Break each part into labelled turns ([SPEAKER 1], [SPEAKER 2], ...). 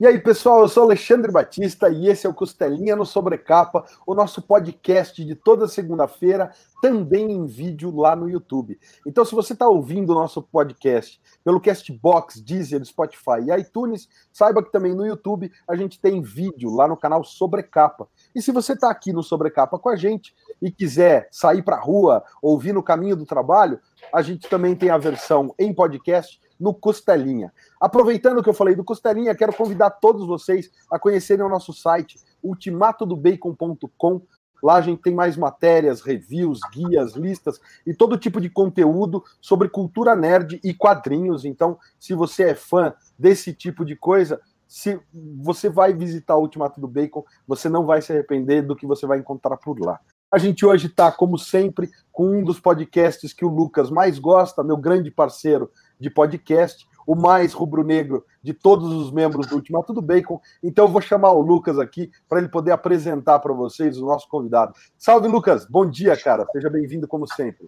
[SPEAKER 1] E aí, pessoal, eu sou Alexandre Batista e esse é o Costelinha no Sobrecapa, o nosso podcast de toda segunda-feira, também em vídeo lá no YouTube. Então, se você está ouvindo o nosso podcast pelo Castbox, Deezer, Spotify e iTunes, saiba que também no YouTube a gente tem vídeo lá no canal Sobrecapa. E se você está aqui no Sobrecapa com a gente e quiser sair para a rua, ouvir no caminho do trabalho, a gente também tem a versão em podcast no Costelinha. Aproveitando que eu falei do Costelinha, quero convidar todos vocês a conhecerem o nosso site, ultimatodobacon.com. Lá a gente tem mais matérias, reviews, guias, listas e todo tipo de conteúdo sobre cultura nerd e quadrinhos. Então, se você é fã desse tipo de coisa, se você vai visitar o Ultimato do Bacon, você não vai se arrepender do que você vai encontrar por lá. A gente hoje está, como sempre, com um dos podcasts que o Lucas mais gosta, meu grande parceiro de podcast, o mais rubro-negro de todos os membros do Ultimato do Bacon. Então eu vou chamar o Lucas aqui para ele poder apresentar para vocês o nosso convidado. Salve, Lucas! Bom dia, cara. Seja bem-vindo, como sempre.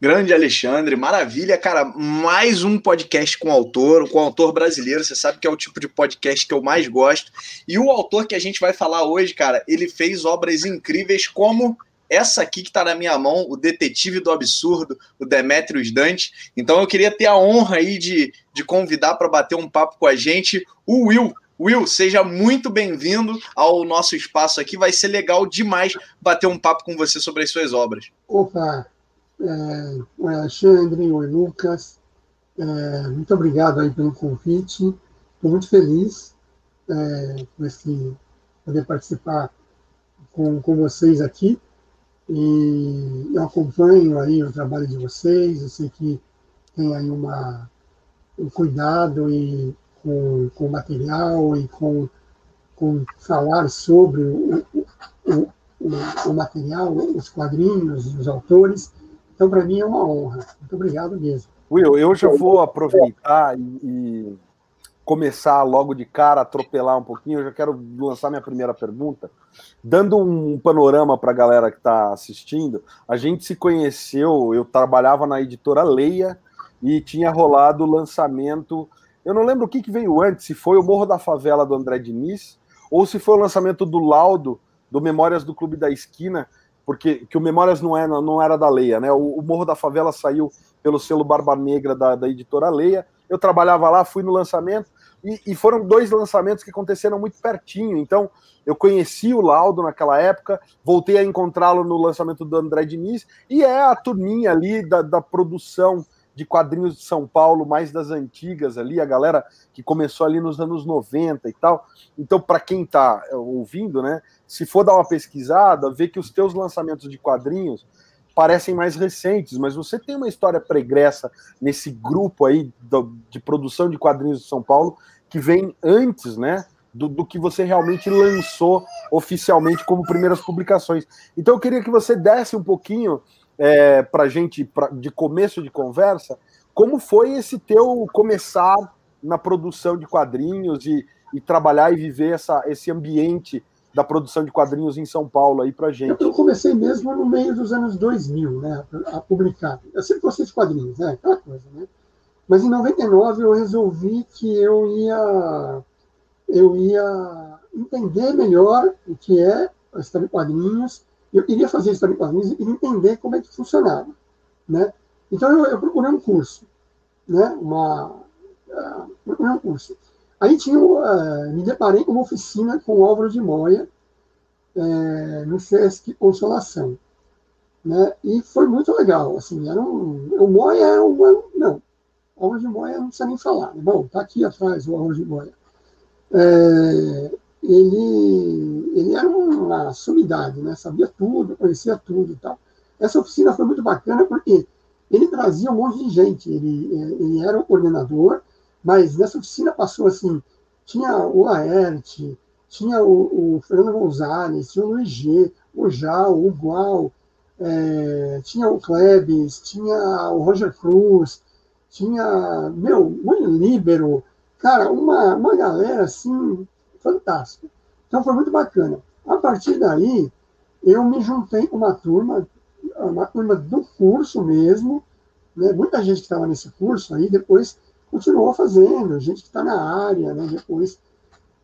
[SPEAKER 2] Grande Alexandre, maravilha, cara. Mais um podcast com autor, com autor brasileiro. Você sabe que é o tipo de podcast que eu mais gosto. E o autor que a gente vai falar hoje, cara, ele fez obras incríveis como essa aqui que está na minha mão, o Detetive do Absurdo, o Demetrius Dante. Então eu queria ter a honra aí de, de convidar para bater um papo com a gente o Will. Will, seja muito bem-vindo ao nosso espaço aqui. Vai ser legal demais bater um papo com você sobre as suas obras.
[SPEAKER 3] Opa, é, Alexandre, oi Lucas. É, muito obrigado aí pelo convite. Estou muito feliz é, por esse, poder participar com, com vocês aqui. E eu acompanho aí o trabalho de vocês, eu sei que tem aí uma, um cuidado e com, com material e com, com falar sobre o, o, o, o material, os quadrinhos, os autores. Então, para mim é uma honra. Muito obrigado mesmo.
[SPEAKER 1] Will, eu já vou aproveitar e começar logo de cara, atropelar um pouquinho, eu já quero lançar minha primeira pergunta. Dando um panorama para a galera que está assistindo, a gente se conheceu, eu trabalhava na editora Leia e tinha rolado o lançamento. Eu não lembro o que, que veio antes, se foi o Morro da Favela do André Diniz, ou se foi o lançamento do Laudo, do Memórias do Clube da Esquina, porque que o Memórias não, é, não era da Leia, né? O, o Morro da Favela saiu pelo selo Barba Negra da, da editora Leia. Eu trabalhava lá, fui no lançamento, e, e, foram dois lançamentos que aconteceram muito pertinho. Então, eu conheci o Laudo naquela época, voltei a encontrá-lo no lançamento do André Diniz, e é a turminha ali da, da produção de quadrinhos de São Paulo, mais das antigas ali, a galera que começou ali nos anos 90 e tal. Então, para quem está ouvindo, né, se for dar uma pesquisada, vê que os teus lançamentos de quadrinhos parecem mais recentes, mas você tem uma história pregressa nesse grupo aí do, de produção de quadrinhos de São Paulo que vem antes, né? Do, do, que você realmente lançou oficialmente como primeiras publicações. Então eu queria que você desse um pouquinho é, para a gente, pra, de começo de conversa, como foi esse teu começar na produção de quadrinhos e, e trabalhar e viver essa, esse ambiente da produção de quadrinhos em São Paulo aí para gente?
[SPEAKER 3] Eu comecei mesmo no meio dos anos 2000, né, a publicar. Eu sempre gostei de quadrinhos, né, aquela coisa, né? Mas em 99 eu resolvi que eu ia eu ia entender melhor o que é a história de quadrinhos. Eu queria fazer história de quadrinhos e entender como é que funcionava, né? Então eu, eu procurei um curso, né? Uma uh, procurei um curso. Aí tinha, uh, me deparei com uma oficina com o Álvaro de Moya, uh, no Sesc Consolação. Né? E foi muito legal. Assim, era um, o Moya é um. Não, Álvaro de Moya não precisa nem falar. Né? Bom, está aqui atrás o Álvaro de Moya. É, ele, ele era uma sumidade, né? sabia tudo, conhecia tudo e tal. Essa oficina foi muito bacana porque ele trazia um monte de gente. Ele, ele era o coordenador, mas nessa oficina passou assim, tinha o Laerte, tinha o, o, Fernando Gonzalez, tinha o Luiz G, o Jal, o Gual, é, tinha o Klebs, tinha o Roger Cruz, tinha, meu, o Líbero, cara, uma, uma galera assim, fantástica. Então foi muito bacana. A partir daí, eu me juntei com uma turma, uma turma do curso mesmo, né? muita gente que estava nesse curso aí, depois continuou fazendo, gente que está na área, né, depois.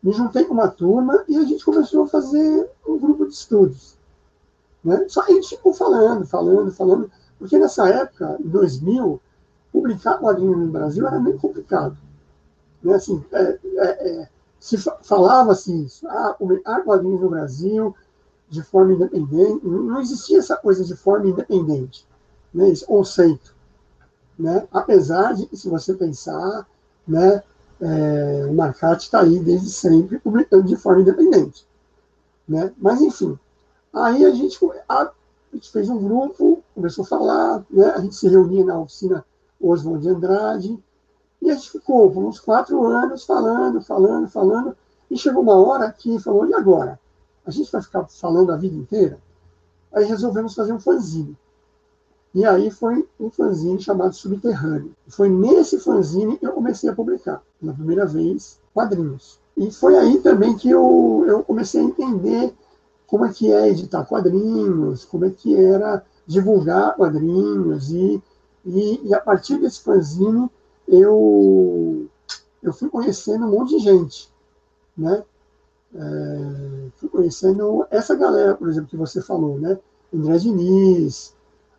[SPEAKER 3] me juntei com uma turma e a gente começou a fazer um grupo de estudos. Né? Só a gente ficou falando, falando, falando, porque nessa época, em 2000, publicar quadrinhos no Brasil era meio complicado. Né? Assim, é, é, é, se falava-se assim, isso, ah, publicar quadrinhos no Brasil de forma independente, não existia essa coisa de forma independente, né? esse conceito. Né? Apesar de, se você pensar, né, é, o Marcati está aí desde sempre publicando de forma independente. Né? Mas, enfim, aí a gente, a, a gente fez um grupo, começou a falar, né? a gente se reunia na oficina Oswald de Andrade, e a gente ficou por uns quatro anos falando, falando, falando, e chegou uma hora que falou, e agora? A gente vai ficar falando a vida inteira? Aí resolvemos fazer um fanzine. E aí foi um fanzine chamado Subterrâneo. Foi nesse fanzine que eu comecei a publicar, pela primeira vez, quadrinhos. E foi aí também que eu, eu comecei a entender como é que é editar quadrinhos, como é que era divulgar quadrinhos. E, e, e a partir desse fanzine eu, eu fui conhecendo um monte de gente. Né? É, fui conhecendo essa galera, por exemplo, que você falou, né? André Diniz,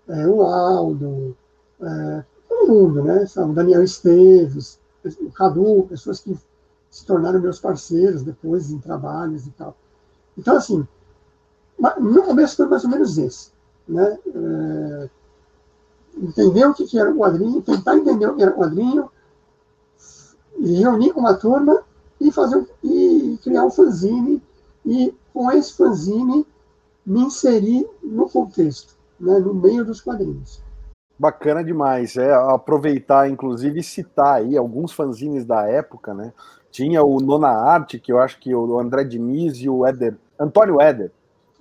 [SPEAKER 3] é, o Aldo, é, todo mundo, né? O Daniel Esteves, o Cadu, pessoas que se tornaram meus parceiros depois em trabalhos e tal. Então, assim, no começo foi mais ou menos esse, né? É, entender o que era o quadrinho, tentar entender o que era o quadrinho, reunir com uma turma e fazer e criar um fanzine e com esse fanzine me inserir no contexto né, no meio dos quadrinhos.
[SPEAKER 1] Bacana demais. É aproveitar, inclusive, citar aí alguns fanzines da época, né? Tinha o Nona Arte, que eu acho que o André Diniz e o Éder, Antônio Éder,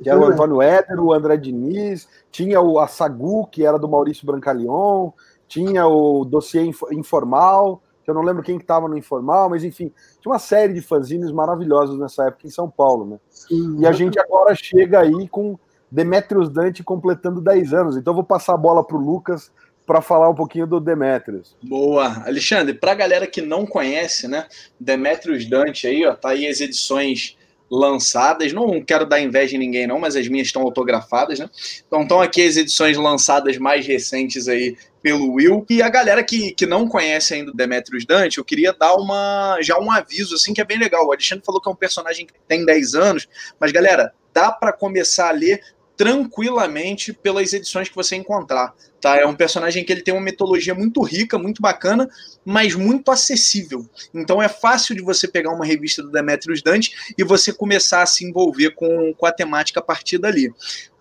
[SPEAKER 1] que era o Antônio Éder, o André Diniz, tinha o Assagu, que era do Maurício Brancalion, tinha o Dossiê Informal, que eu não lembro quem estava no Informal, mas enfim, tinha uma série de fanzines maravilhosos nessa época em São Paulo, né? Sim, e a gente agora chega aí com Demetrius Dante completando 10 anos. Então vou passar a bola para o Lucas para falar um pouquinho do Demetrius.
[SPEAKER 2] Boa. Alexandre, para a galera que não conhece, né? Demetrius Dante aí, ó, tá aí as edições lançadas. Não quero dar inveja em ninguém, não, mas as minhas estão autografadas, né? Então estão aqui as edições lançadas mais recentes aí pelo Will. E a galera que, que não conhece ainda o Demetrius Dante, eu queria dar uma já um aviso assim que é bem legal. O Alexandre falou que é um personagem que tem 10 anos, mas galera, dá para começar a ler tranquilamente pelas edições que você encontrar. Tá? É um personagem que ele tem uma mitologia muito rica, muito bacana, mas muito acessível. Então é fácil de você pegar uma revista do Demetrius Dante e você começar a se envolver com, com a temática a partir dali.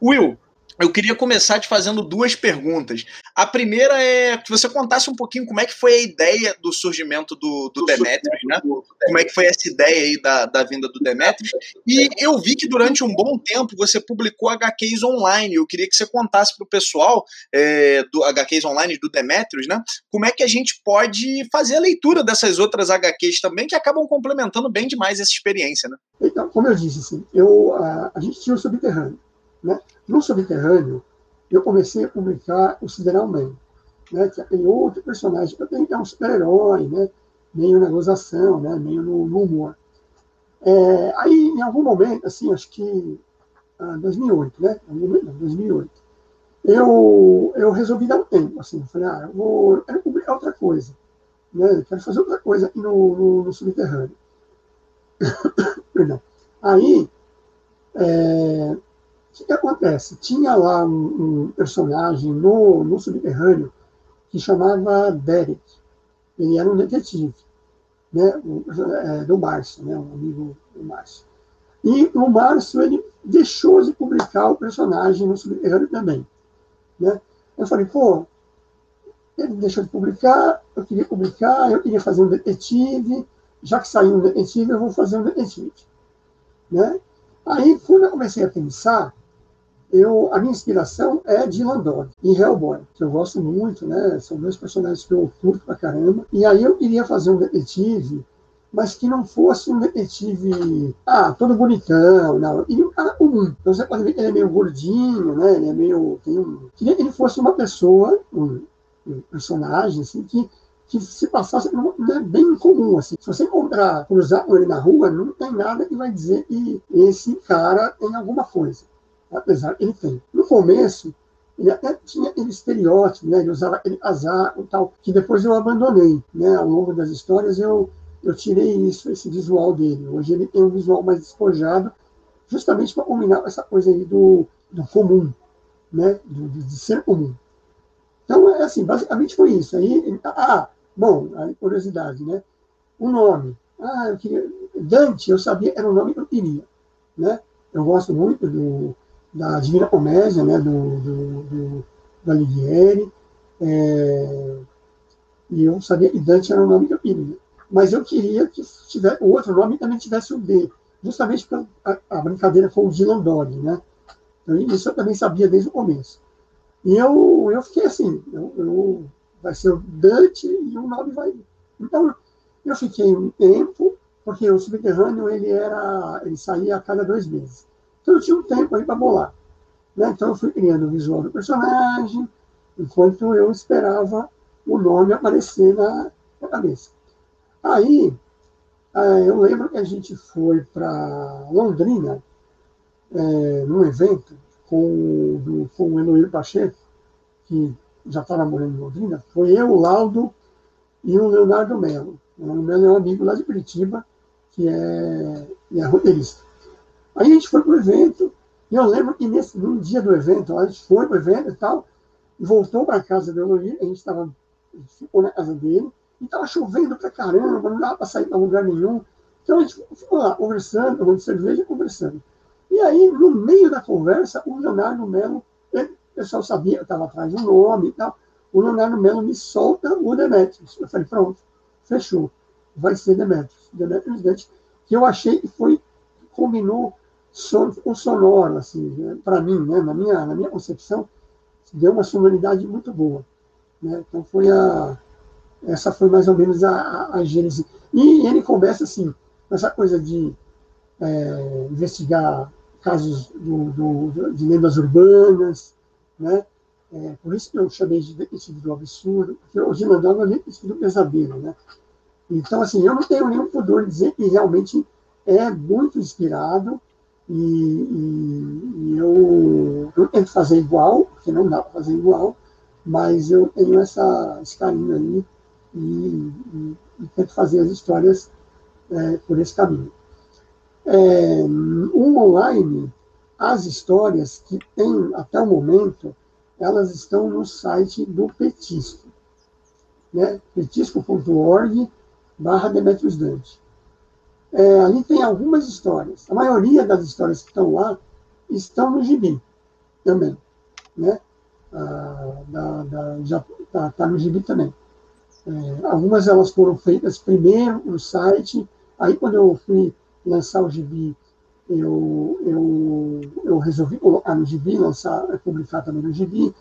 [SPEAKER 2] Will, eu queria começar te fazendo duas perguntas. A primeira é que você contasse um pouquinho como é que foi a ideia do surgimento do, do Demetrius, né? Como é que foi essa ideia aí da, da vinda do Demetrius. E eu vi que durante um bom tempo você publicou HQs online. Eu queria que você contasse para o pessoal é, do HQs online do Demetrius, né? Como é que a gente pode fazer a leitura dessas outras HQs também, que acabam complementando bem demais essa experiência, né?
[SPEAKER 3] Então, como eu disse, assim, eu, a, a gente tinha o Subterrâneo, né? No subterrâneo, eu comecei a publicar o Sideral Man, né, que é aquele outro personagem, que é um super-herói, né, meio na gozação, né, meio no, no humor. É, aí, em algum momento, assim, acho que ah, 2008, né, não, 2008, eu, eu resolvi dar um tempo, assim, eu falei, ah, eu vou, eu quero publicar outra coisa, né, eu quero fazer outra coisa aqui no, no, no subterrâneo. Perdão. Aí, é, o que acontece? Tinha lá um, um personagem no, no subterrâneo que chamava Derek. Ele era um detetive, né, é, do Márcio, né, um amigo do Márcio. E o Márcio ele deixou de publicar o personagem no subterrâneo também. Né? Eu falei, pô, ele deixou de publicar, eu queria publicar, eu queria fazer um detetive, já que saiu um detetive, eu vou fazer um detetive. Né? Aí, quando eu comecei a pensar, eu, a minha inspiração é Dylan Dog e Hellboy, que eu gosto muito, né? São dois personagens que eu curto pra caramba. E aí eu queria fazer um detetive, mas que não fosse um detetive, ah, todo bonitão, não. E um cara comum. Então você pode ver que ele é meio gordinho, né? Ele é meio. Tem um, queria que ele fosse uma pessoa, um, um personagem, assim, que que se passasse é bem comum. Assim. Se você encontrar, cruzar ele na rua, não tem nada que vai dizer que esse cara tem alguma coisa. Apesar ele tem. No começo, ele até tinha aquele estereótipo, né? ele usava aquele azar e tal, que depois eu abandonei. Né? Ao longo das histórias, eu, eu tirei isso, esse visual dele. Hoje ele tem um visual mais despojado, justamente para combinar com essa coisa aí do, do comum, né? Do, de ser comum. Então, é assim, basicamente foi isso. Aí, ah, bom, aí curiosidade, né? O nome. Ah, eu queria. Dante, eu sabia, era o nome que eu queria. Né? Eu gosto muito do, da Divina Comédia, né? Do, do, do, do Alighieri. É, e eu sabia que Dante era o nome que eu queria. Mas eu queria que tivesse, o outro nome também tivesse o D, justamente porque a, a brincadeira com o Dylan Dog, né? Então, isso eu também sabia desde o começo. E eu, eu fiquei assim, eu, eu, vai ser o Dante e o nome vai. Então, eu fiquei um tempo, porque o subterrâneo ele era, ele saía a cada dois meses. Então eu tinha um tempo aí para bolar. Né? Então eu fui criando o visual do personagem, enquanto eu esperava o nome aparecer na, cabeça. Aí, é, eu lembro que a gente foi para Londrina, é, num evento, com, do, com o Eloir Pacheco, que já estava morando em Londrina, foi eu, o Laudo e o Leonardo Melo. O Leonardo Melo é um amigo lá de Curitiba, que é, é roteirista. Aí a gente foi para o evento, e eu lembro que nesse, no dia do evento, a gente foi para o evento e tal, e voltou para a casa do Eloy, a gente estava, ficou na casa dele, e estava chovendo para caramba, não dava para sair para lugar nenhum. Então a gente ficou lá conversando, tomando cerveja conversando. E aí, no meio da conversa, o Leonardo Melo, o pessoal sabia que estava atrás do nome e tal, o Leonardo Melo me solta o Demetrius. Eu falei, pronto, fechou. Vai ser Demetrius. Demetrius Dante, que eu achei que foi, combinou son, o sonoro, assim, né? para mim, né? na, minha, na minha concepção, deu uma sonoridade muito boa. Né? Então foi a, essa foi mais ou menos a, a, a gênese. E ele começa assim, essa coisa de é, investigar casos do, do, de lendas urbanas, né? É, por isso que eu chamei de detetive do absurdo, porque o Ginandão é detetive do pesadelo, né? Então, assim, eu não tenho nenhum pudor de dizer que realmente é muito inspirado e, e, e eu, eu tento fazer igual, porque não dá para fazer igual, mas eu tenho essa, esse carinho aí e, e, tento fazer as histórias é, por esse caminho. É, um online, as histórias que tem até o momento, elas estão no site do Petisco, né? petisco.org barra Demetrius Dante. É, ali tem algumas histórias. A maioria das histórias que estão lá estão no gibi também. Né? Ah, da, da, já está tá no gibi também. É, algumas elas foram feitas primeiro no site, aí quando eu fui lançar o gibi, eu, eu, eu resolvi colocar no gibi, lançar, publicar também no gibi.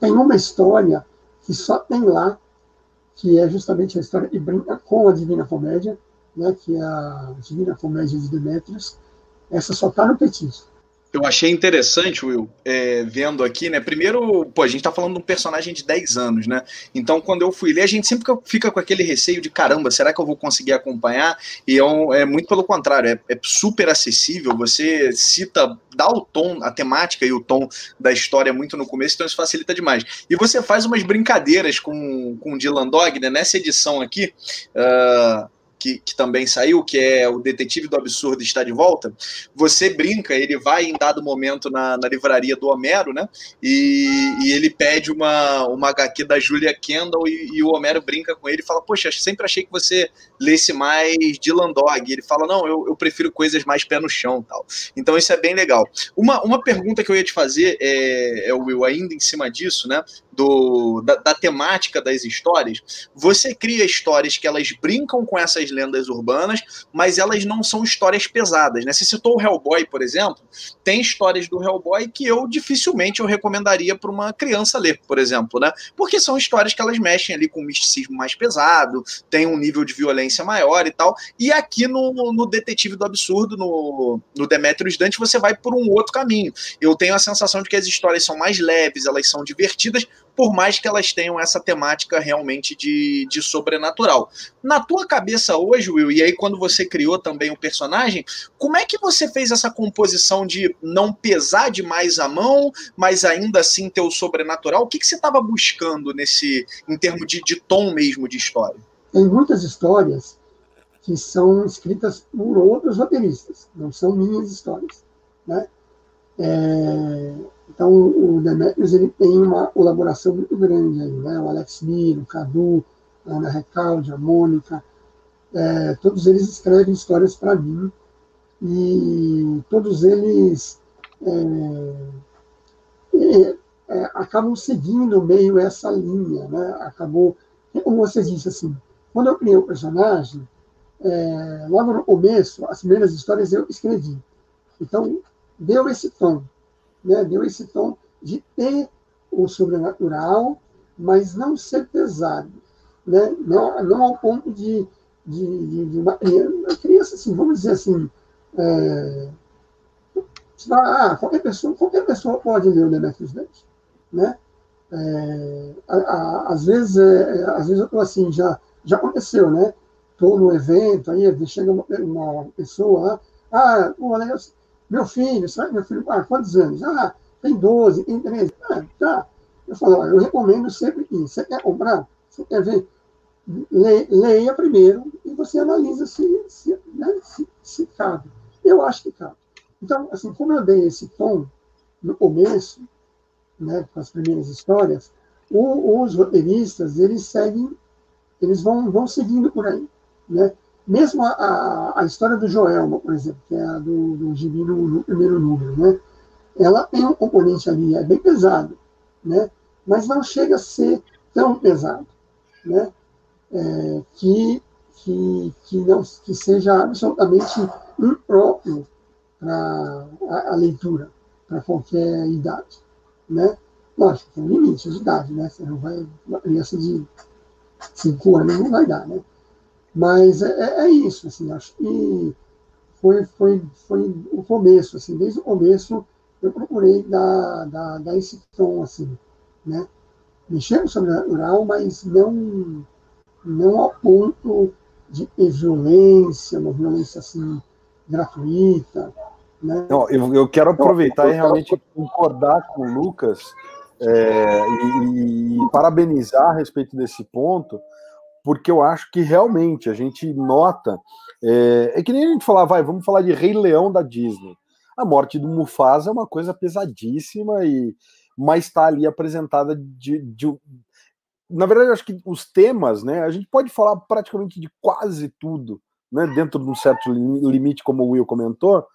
[SPEAKER 3] Tem uma história que só tem lá, que é justamente a história que brinca com a Divina Comédia, né, que é a Divina Comédia de Demetrius. Essa só está no petisco.
[SPEAKER 2] Eu achei interessante, Will, é, vendo aqui, né? Primeiro, pô, a gente tá falando de um personagem de 10 anos, né? Então, quando eu fui ler, a gente sempre fica com aquele receio de caramba, será que eu vou conseguir acompanhar? E é, um, é muito pelo contrário, é, é, super acessível. Você cita, dá o tom, a temática e o tom da história muito no começo, então isso facilita demais. E você faz umas brincadeiras com, com o Dylan Dog, né? Nessa edição aqui. Uh, que, que, também saiu, que é o Detetive do Absurdo está de volta, você brinca, ele vai em dado momento na, na livraria do Homero, né? E, e, ele pede uma, uma HQ da Julia Kendall e, e, o Homero brinca com ele e fala: Poxa, sempre achei que você lesse mais Dylan Dog. Ele fala: Não, eu, eu prefiro coisas mais pé no chão tal. Então isso é bem legal. Uma, uma pergunta que eu ia te fazer, é, é Will, ainda em cima disso, né? do, da, da, temática das histórias, você cria histórias que elas brincam com essas lendas urbanas, mas elas não são histórias pesadas, né? Você citou o Hellboy, por exemplo, tem histórias do Hellboy que eu dificilmente eu recomendaria para uma criança ler, por exemplo, né? Porque são histórias que elas mexem ali com um misticismo mais pesado, tem um nível de violência maior e tal. E aqui no, no Detetive do Absurdo, no, no Demetrius Dante, você vai por um outro caminho. Eu tenho a sensação de que as histórias são mais leves, elas são divertidas, por mais que elas tenham essa temática realmente de, de sobrenatural. Na tua cabeça hoje, Will, e aí quando você criou também o personagem, como é que você fez essa composição de não pesar demais a mão, mas ainda assim ter o sobrenatural? O que, que você estava buscando nesse, em termos de, de tom mesmo de história?
[SPEAKER 3] Tem muitas histórias que são escritas por outros roteiristas, não são minhas histórias. Né? É, então, o Demetrius ele tem uma colaboração muito grande aí, né? O Alex Mir, o Cadu, a Ana Recalde, a Mônica, é, todos eles escrevem histórias para mim e todos eles é, é, é, acabam seguindo meio essa linha, né? Acabou, como você disse assim, quando eu criei o personagem, é, logo no começo, as primeiras histórias eu escrevi. Então, deu esse tom, né? deu esse tom de ter o sobrenatural, mas não ser pesado. Né? Não, não ao ponto de, de, de, de uma, criança, assim, vamos dizer assim, é, ah, qualquer pessoa, qualquer pessoa pode ler o Demetrius Dante, né? É, às vezes, é, às vezes eu estou assim, já, já aconteceu, né? estou no evento, aí chega uma, uma pessoa lá, ah, meu filho, sabe meu filho, ah, quantos anos? Ah, tem 12, tem 13. Ah, tá. Eu falo, eu recomendo sempre que você quer comprar, você quer ver, leia primeiro e você analisa se, se, né, se, se cabe. Eu acho que cabe. Então, assim, como eu dei esse tom no começo, né, com as primeiras histórias, o, os roteiristas, eles seguem, eles vão, vão seguindo por aí. Né? Mesmo a, a, a, história do Joelma, por exemplo, que é a do, do Gibi no, no, primeiro número, né? ela tem um componente ali, é bem pesado, né? mas não chega a ser tão pesado, né? É, que, que, que, não, que seja absolutamente impróprio para a, a, leitura, para qualquer idade. Né? Lógico, tem um limite de idade, né? Você não vai, criança de 5 anos não vai dar, né? Mas é, é, é isso, assim, acho que foi, foi, foi o começo, assim, desde o começo eu procurei dar, dar, dar esse tom, assim, né? Mexer no sobrenatural, mas não, não ao ponto de ter violência, uma violência, assim, gratuita, né?
[SPEAKER 1] Não, eu, eu quero aproveitar e realmente concordar com o Lucas é, e, e parabenizar a respeito desse ponto, porque eu acho que realmente a gente nota. É, é que nem a gente falar, vai, vamos falar de Rei Leão da Disney. A morte do Mufasa é uma coisa pesadíssima, e mas está ali apresentada de, de, Na verdade, acho que os temas, né? A gente pode falar praticamente de quase tudo, né? Dentro de um certo limite, como o Will comentou,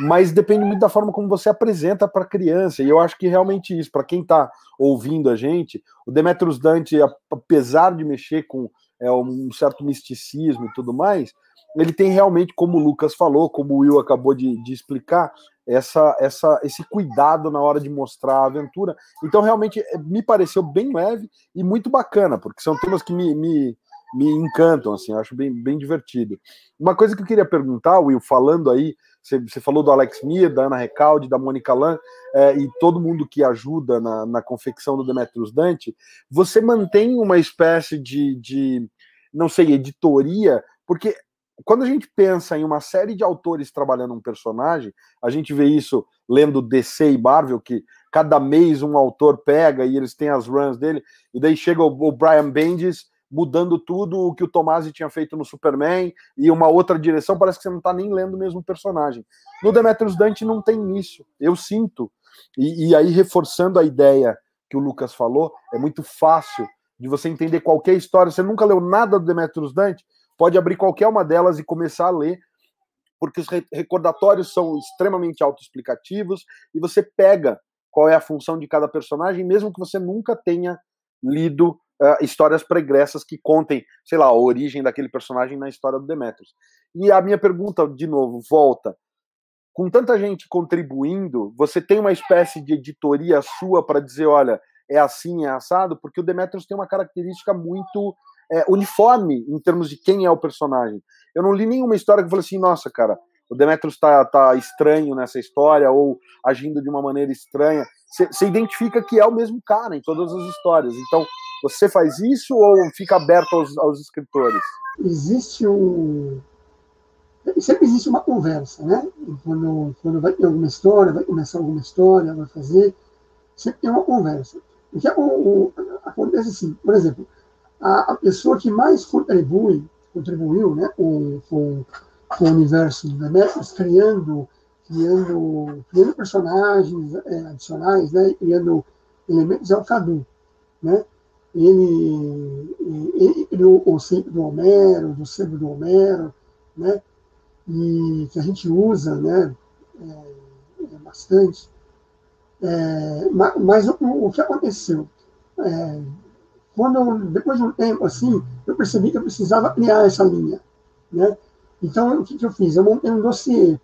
[SPEAKER 1] mas depende muito da forma como você apresenta para a criança. E eu acho que realmente isso, para quem está ouvindo a gente, o Demetrius Dante, apesar de mexer com é, um certo misticismo e tudo mais, ele tem realmente, como o Lucas falou, como o Will acabou de, de explicar, essa, essa, esse cuidado na hora de mostrar a aventura. Então, realmente, é, me pareceu bem leve e muito bacana, porque são temas que me, me, me encantam, assim, acho bem, bem divertido. Uma coisa que eu queria perguntar, Will, falando aí, você, falou do Alex Mir, da Ana Recalde, da Mônica Lan, é, e todo mundo que ajuda na, na confecção do Demetrius Dante, você mantém uma espécie de, de, não sei, editoria, porque quando a gente pensa em uma série de autores trabalhando um personagem, a gente vê isso lendo DC e Marvel, que cada mês um autor pega e eles têm as runs dele, e daí chega o Brian Bendis mudando tudo o que o Tomasi tinha feito no Superman e uma outra direção, parece que você não está nem lendo o mesmo personagem. No Demetrius Dante não tem isso, eu sinto. E, e, aí, reforçando a ideia que o Lucas falou, é muito fácil de você entender qualquer história. Você nunca leu nada do Demetrius Dante, pode abrir qualquer uma delas e começar a ler, porque os recordatórios são extremamente autoexplicativos e você pega qual é a função de cada personagem, mesmo que você nunca tenha lido uh, histórias pregressas que contem, sei lá, a origem daquele personagem na história do Demetrius. E a minha pergunta, de novo, volta. Com tanta gente contribuindo, você tem uma espécie de editoria sua para dizer, olha, é assim, é assado? Porque o Demetrius tem uma característica muito é, uniforme em termos de quem é o personagem. Eu não li nenhuma história que eu falei assim, nossa, cara, o Demetrius tá, tá estranho nessa história ou agindo de uma maneira estranha. você identifica que é o mesmo cara em todas as histórias. Então, você faz isso ou fica aberto aos, aos escritores?
[SPEAKER 3] Existe um. Sempre existe uma conversa, né? Quando, quando vai ter alguma história, vai começar alguma história, vai fazer, sempre tem uma conversa. O que é o, o, acontece assim, por exemplo, a, a, pessoa que mais contribui, contribuiu né, com, com, o universo do Demetrius, criando, criando, criando personagens é, adicionais, né, criando elementos, é o Cadu. Né? Ele, ele criou o conceito do Homero, do sebo do Homero, né? e que a gente usa né, é, é bastante. É, mas o, o, que aconteceu? É, quando, depois de um tempo assim, eu percebi que eu precisava criar essa linha. Né? Então, o que, que eu fiz? Eu montei um dossiê.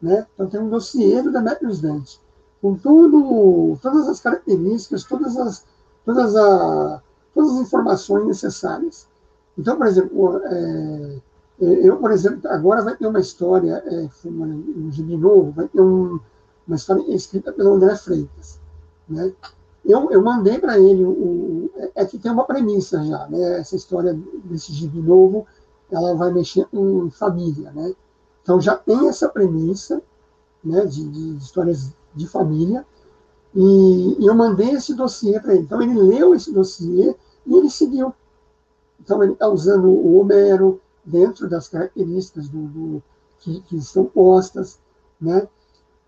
[SPEAKER 3] Né? Então, tem um dossiê do Demetrius Dante, com tudo, todas as características, todas as todas, a, todas as informações necessárias. Então, por exemplo, é, é, eu, por exemplo, agora vai ter uma história, é, um gibi novo, vai ter um, uma história escrita pelo André Freitas. Né? Eu, eu mandei para ele, o, o, é que tem uma premissa já, né? essa história desse gibi novo, ela vai mexer com família. Né? Então já tem essa premissa né, de, de histórias de família, e, e eu mandei esse dossiê para ele. Então, ele leu esse dossiê e ele seguiu. Então, ele está usando o Homero dentro das características do, do que, que, estão postas, né?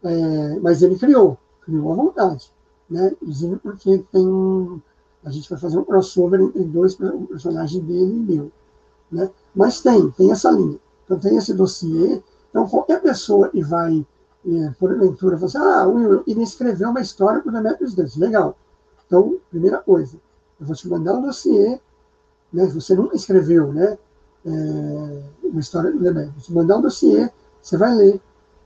[SPEAKER 3] É, mas ele criou, criou à vontade, né? Inclusive porque tem um, a gente vai fazer um crossover entre dois personagens dele e meu, né? Mas tem, tem essa linha. Então tem esse dossiê. Então qualquer pessoa que vai é, por leitura, você, ah, Will, ele escreveu uma história para o Demetrius Dante. Legal. Então, primeira coisa, eu vou te mandar um dossiê, né, você nunca escreveu, né, é, uma história do Demetrius. Te mandar um dossiê, você vai ler,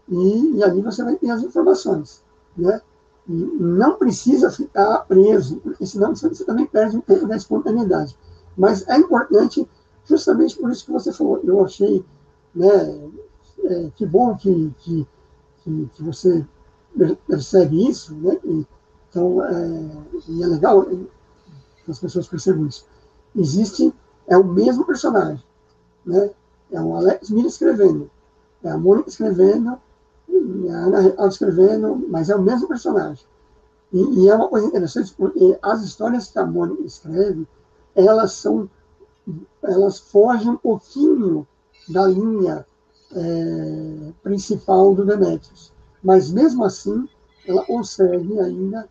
[SPEAKER 3] e, e ali você vai ter as informações, né. E não precisa ficar preso, porque senão você também perde um pouco da espontaneidade. Mas é importante, justamente por isso que você falou. Eu achei, né, é, que bom que, que que, que você percebe isso, né? Então, é, e é legal que as pessoas percebam isso. Existe, é o mesmo personagem, né? É o Alex Miller escrevendo, é a Mônica escrevendo, é a Ana escrevendo, mas é o mesmo personagem. E, e, é uma coisa interessante, porque as histórias que a Mônica escreve, elas são, elas fogem um pouquinho da linha é, principal do Demetrius. Mas, mesmo assim, ela consegue ainda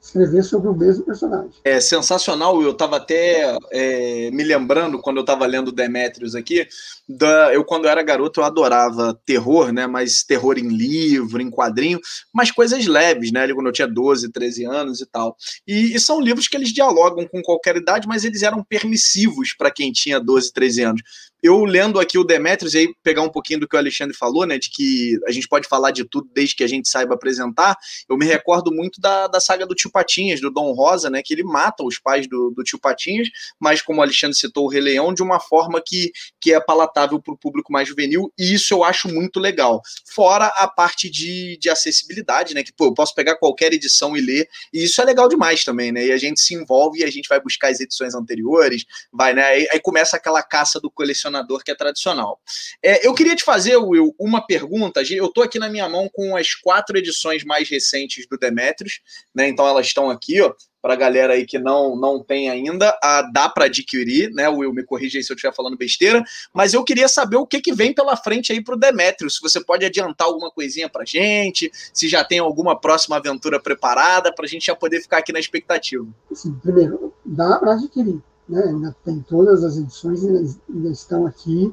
[SPEAKER 3] escrever sobre o mesmo personagem.
[SPEAKER 2] É sensacional, eu estava até é, me lembrando, quando eu estava lendo Demetrius aqui, da, eu quando era garoto eu adorava terror, né, mas terror em livro, em quadrinho, mas coisas leves, né, quando eu tinha 12, 13 anos e tal. E, e são livros que eles dialogam com qualquer idade, mas eles eram permissivos para quem tinha 12, 13 anos eu lendo aqui o Demetrius, e aí pegar um pouquinho do que o Alexandre falou, né, de que a gente pode falar de tudo desde que a gente saiba apresentar, eu me recordo muito da, da saga do Tio Patinhas, do Dom Rosa, né, que ele mata os pais do, do Tio Patinhas, mas como o Alexandre citou o Rei Leão, de uma forma que, que é palatável para o público mais juvenil, e isso eu acho muito legal. Fora a parte de, de acessibilidade, né, que pô, eu posso pegar qualquer edição e ler, e isso é legal demais também, né, e a gente se envolve e a gente vai buscar as edições anteriores, vai, né, aí, aí começa aquela caça do colecionador colecionador que é tradicional. É, eu queria te fazer, Will, uma pergunta. Eu estou aqui na minha mão com as quatro edições mais recentes do Demetrius, né? Então elas estão aqui, ó. Para a galera aí que não, não tem ainda, a, dá para adquirir, né? Will, me corrija aí se eu estiver falando besteira. Mas eu queria saber o que, que vem pela frente aí para o Demetrius. Se você pode adiantar alguma coisinha para gente, se já tem alguma próxima aventura preparada, para a gente já poder ficar aqui na expectativa.
[SPEAKER 3] Sim, primeiro, dá para adquirir né? ainda tem todas as edições, ainda, ainda estão aqui.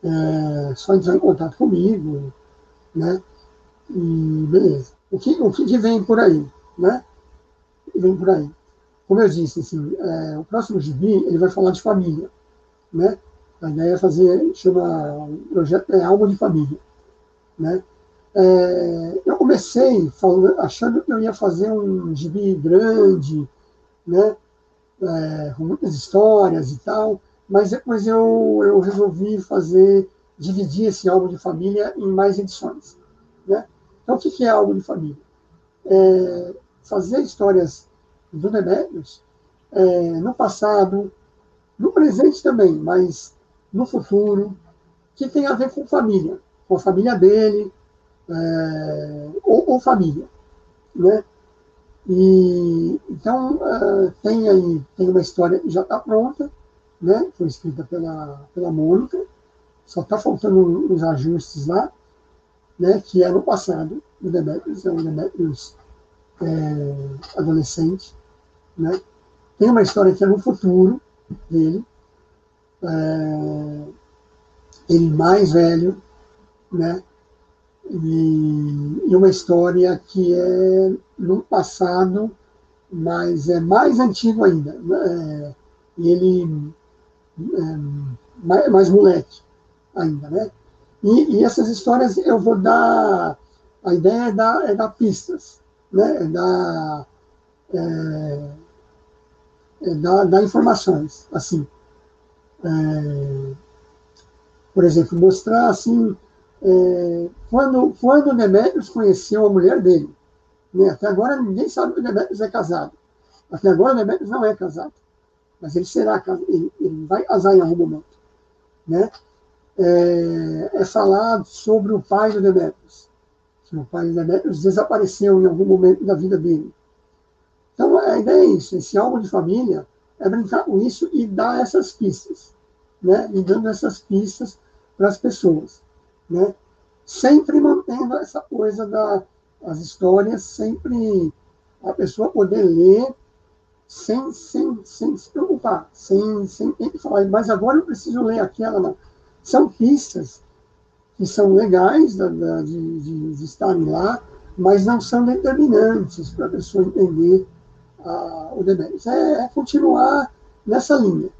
[SPEAKER 3] É, só entrar em contato comigo, né? E beleza. O que, o que vem por aí, né? Vem por aí. Como eu disse, assim, é, o próximo gibi ele vai falar de família, né? A ideia é fazer, chama o projeto é Alma de Família, né? É, eu comecei falando, achando que eu ia fazer um gibi grande, né? É, com muitas histórias e tal, mas depois eu, eu resolvi fazer, dividir esse álbum de família em mais edições. Né? Então, o que é álbum de família? é, fazer histórias do Demetrius é, no passado, no presente também, mas no futuro, que tem a ver com família, com a família dele, é, ou, ou, família, né? E, então, uh, tem aí tem uma história que já está pronta, né? Foi escrita pela, pela Mônica, só está faltando uns ajustes lá, né? Que é no passado, o Demetrius, é o Demetrius é, adolescente, né? Tem uma história que é no futuro dele, é, ele mais velho, né? E, uma história que é no passado, mas é mais antigo ainda. Né? ele é, mais, mais, moleque ainda, né? E, e, essas histórias eu vou dar. A ideia é dar, é dar pistas, né? É dar, é, é dar, dar informações, assim. É, por exemplo, mostrar assim é, quando, quando Demetrius conheceu a mulher dele. Né? Até agora ninguém sabe que Demetrius é casado. Até agora Demetrius não é casado. Mas ele será casado, ele, ele vai casar em algum momento. Né? É, é falar sobre o pai do Demetrius. Que o pai do Demetrius desapareceu em algum momento da vida dele. Então a ideia é isso, esse álbum de família é brincar com isso e dar essas pistas. Né? E dando essas pistas para as pessoas né? Sempre mantendo essa coisa das histórias, sempre a pessoa poder ler sem, sem, sem se preocupar, sem, sem ter que falar, mas agora eu preciso ler aquela. São pistas que são legais da, da, de, de, de, estarem lá, mas não são determinantes para a pessoa entender a, o demérito. É, é, continuar nessa linha,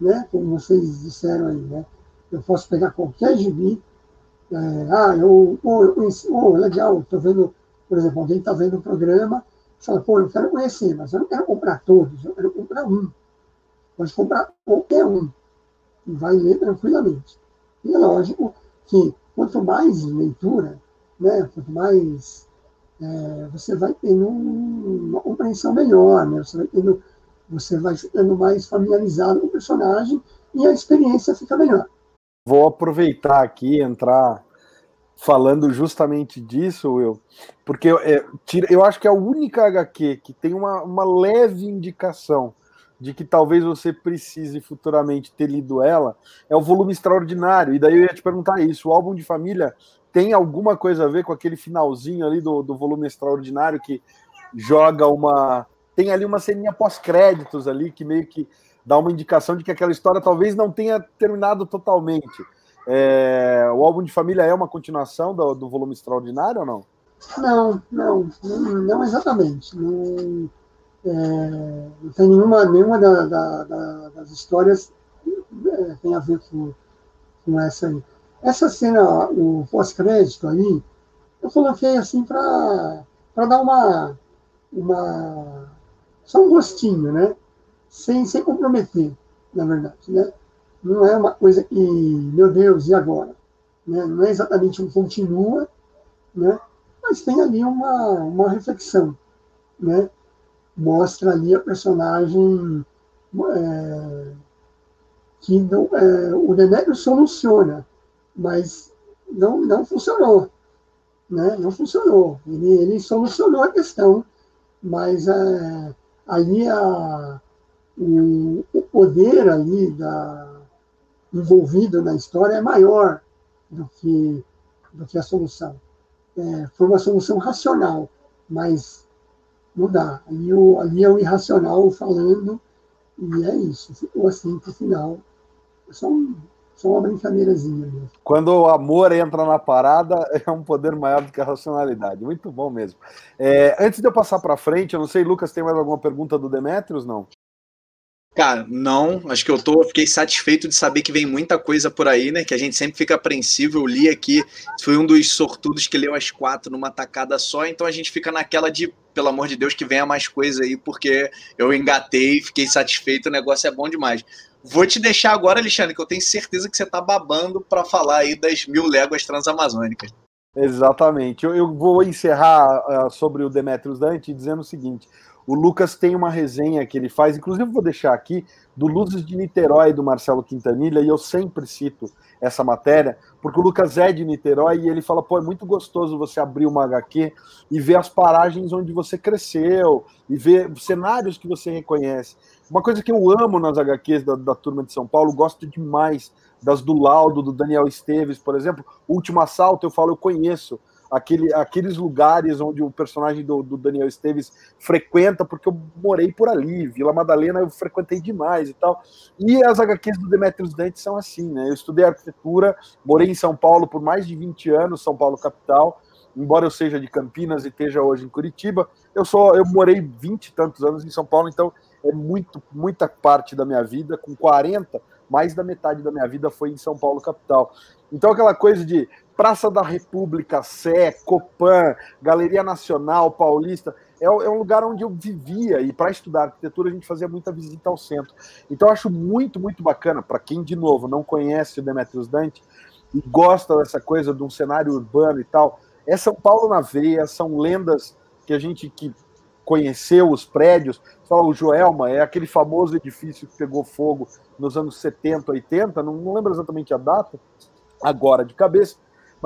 [SPEAKER 3] né? como vocês disseram aí. Né? Eu posso pegar qualquer gibi é, ah, eu, conheci, oh, legal, estou vendo, por exemplo, alguém está vendo o programa, fala, pô, eu quero conhecer, mas eu não quero comprar todos, eu quero comprar um. Pode comprar qualquer um e vai ler tranquilamente. E é lógico que quanto mais leitura, né, quanto mais é, você vai tendo uma compreensão melhor, né, você vai tendo, você vai ficando mais familiarizado com o personagem e a experiência fica melhor.
[SPEAKER 1] Vou aproveitar aqui entrar falando justamente disso, Will, porque é, eu acho que é a única HQ que tem uma, uma leve indicação de que talvez você precise futuramente ter lido ela, é o volume extraordinário. E daí eu ia te perguntar isso: o álbum de família tem alguma coisa a ver com aquele finalzinho ali do, do volume extraordinário que joga uma. Tem ali uma ceninha pós-créditos ali que meio que dá uma indicação de que aquela história talvez não tenha terminado totalmente. É, o álbum de família é uma continuação do, do volume extraordinário ou não?
[SPEAKER 3] Não, não, não, exatamente. Não, é, não, tem nenhuma, nenhuma da, da, da, das histórias é, tem a ver com, com essa aí. Essa cena, o pós-crédito aí, eu coloquei assim para dar uma, uma. só um rostinho, né? Sem, sem comprometer, na verdade. Né? Não é uma coisa que, meu Deus, e agora? Né? Não é exatamente um continua, né? mas tem ali uma, uma reflexão. Né? Mostra ali a personagem é, que não, é, o Demétrio soluciona, mas não, não funcionou. Né? Não funcionou. Ele, ele solucionou a questão, mas é, ali a, o, o poder ali da, envolvido na história é maior do que, do que a solução. É, foi uma solução racional, mas não dá. Ali, o, ali é o irracional falando, e é isso. Ficou assim para o final. É só, um, só uma brincadeirazinha mesmo.
[SPEAKER 1] Quando o amor entra na parada, é um poder maior do que a racionalidade. Muito bom mesmo. É, antes de eu passar para frente, eu não sei, Lucas, tem mais alguma pergunta do Demetrios? Não?
[SPEAKER 2] Cara, não, acho que eu tô, fiquei satisfeito de saber que vem muita coisa por aí, né? Que a gente sempre fica apreensivo. Eu li aqui, foi um dos sortudos que leu as quatro numa tacada só, então a gente fica naquela de, pelo amor de Deus, que venha mais coisa aí, porque eu engatei, fiquei satisfeito, o negócio é bom demais. Vou te deixar agora, Alexandre, que eu tenho certeza que você tá babando para falar aí das mil léguas transamazônicas.
[SPEAKER 1] Exatamente. Eu, eu vou encerrar uh, sobre o Demetrius Dante dizendo o seguinte: o Lucas tem uma resenha que ele faz, inclusive vou deixar aqui, do Luzes de Niterói, do Marcelo Quintanilha, e eu sempre cito essa matéria, porque o Lucas é de Niterói e ele fala: pô, é muito gostoso você abrir uma HQ e ver as paragens onde você cresceu, e ver cenários que você reconhece. Uma coisa que eu amo nas HQs da, da turma de São Paulo, gosto demais das do Laudo, do Daniel Esteves, por exemplo. Último Assalto, eu falo, eu conheço aquele, aqueles lugares onde o personagem do, do, Daniel Esteves frequenta, porque eu morei por ali, Vila Madalena eu frequentei demais e tal. E as HQs do Demetrius Dante são assim, né? Eu estudei arquitetura, morei em São Paulo por mais de 20 anos, São Paulo capital, embora eu seja de Campinas e esteja hoje em Curitiba, eu sou eu morei 20 e tantos anos em São Paulo, então é muito muita parte da minha vida, com 40 mais da metade da minha vida foi em São Paulo capital. Então aquela coisa de Praça da República, Sé, Copan, Galeria Nacional, Paulista, é, é um lugar onde eu vivia e para estudar arquitetura a gente fazia muita visita ao centro. Então eu acho muito, muito bacana, para quem, de novo, não conhece o Demetrius Dante e gosta dessa coisa de um cenário urbano e tal, é São Paulo na veia, são lendas que a gente que conheceu os prédios, fala o Joelma, é aquele famoso edifício que pegou fogo nos anos 70, 80, não, não lembro exatamente a data, agora de cabeça,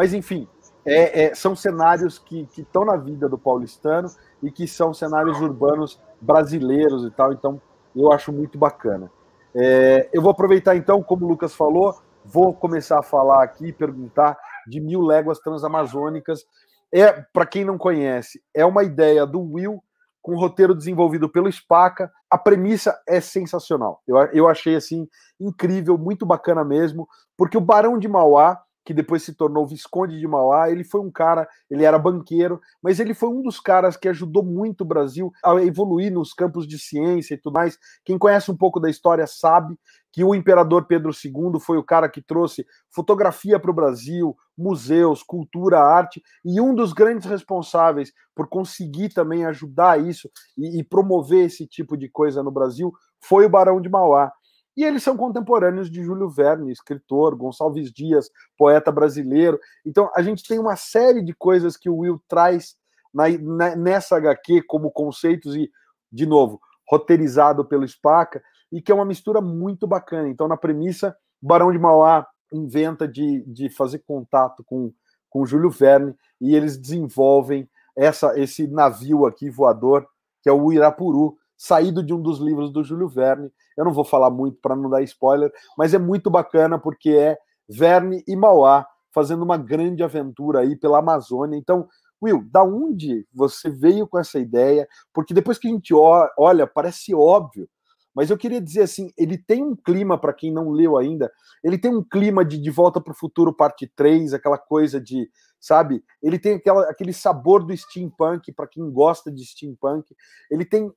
[SPEAKER 1] mas, enfim, é, é, são cenários que estão na vida do paulistano e que são cenários urbanos brasileiros e tal, então eu acho muito bacana. É, eu vou aproveitar então, como o Lucas falou, vou começar a falar aqui, perguntar de Mil Léguas Transamazônicas. É, para quem não conhece, é uma ideia do Will com roteiro desenvolvido pelo Spaca. A premissa é sensacional. Eu, eu achei assim incrível, muito bacana mesmo, porque o Barão de Mauá que depois se tornou Visconde de Mauá. Ele foi um cara, ele era banqueiro, mas ele foi um dos caras que ajudou muito o Brasil a evoluir nos campos de ciência e tudo mais. Quem conhece um pouco da história sabe que o imperador Pedro II foi o cara que trouxe fotografia para o Brasil, museus, cultura, arte, e um dos grandes responsáveis por conseguir também ajudar isso e, e promover esse tipo de coisa no Brasil foi o Barão de Mauá. E eles são contemporâneos de Júlio Verne, escritor, Gonçalves Dias, poeta brasileiro. Então, a gente tem uma série de coisas que o Will traz na, na, nessa HQ como conceitos e, de novo, roteirizado pelo Spaca, e que é uma mistura muito bacana. Então, na premissa, Barão de Mauá inventa de, de fazer contato com, com Júlio Verne e eles desenvolvem essa, esse navio aqui voador, que é o Irapuru, saído de um dos livros do Júlio Verne. Eu não vou falar muito para não dar spoiler, mas é muito bacana porque é Verne e Mauá fazendo uma grande aventura aí pela Amazônia. Então, Will, da onde você veio com essa ideia? Porque depois que a gente olha, parece óbvio, mas eu queria dizer assim, ele tem um clima, para quem não leu ainda, ele tem um clima de De Volta para o Futuro, parte 3, aquela coisa de, sabe? Ele tem aquela, aquele sabor do steampunk, para quem gosta de steampunk. Ele tem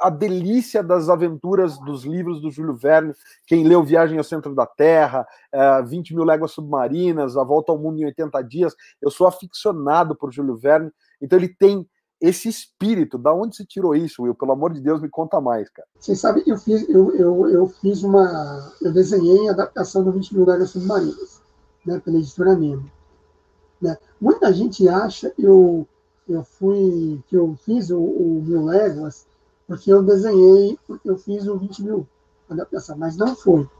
[SPEAKER 1] a delícia das aventuras dos livros do Júlio Verne. Quem leu Viagem ao Centro da Terra, é, 20 mil léguas submarinas, A Volta ao Mundo em 80 Dias. Eu sou aficionado por Júlio Verne, então ele tem esse espírito. Da onde se tirou isso, Will? Pelo amor de Deus, me conta mais, cara.
[SPEAKER 3] Você sabe, eu fiz, eu, eu, eu fiz uma. Eu desenhei a adaptação do 20 mil léguas submarinas, né, pela editora Nemo. Né? Muita gente acha eu, eu fui, que eu fiz o, o Mil Léguas porque eu desenhei, eu fiz o 20 mil adaptação, mas não foi.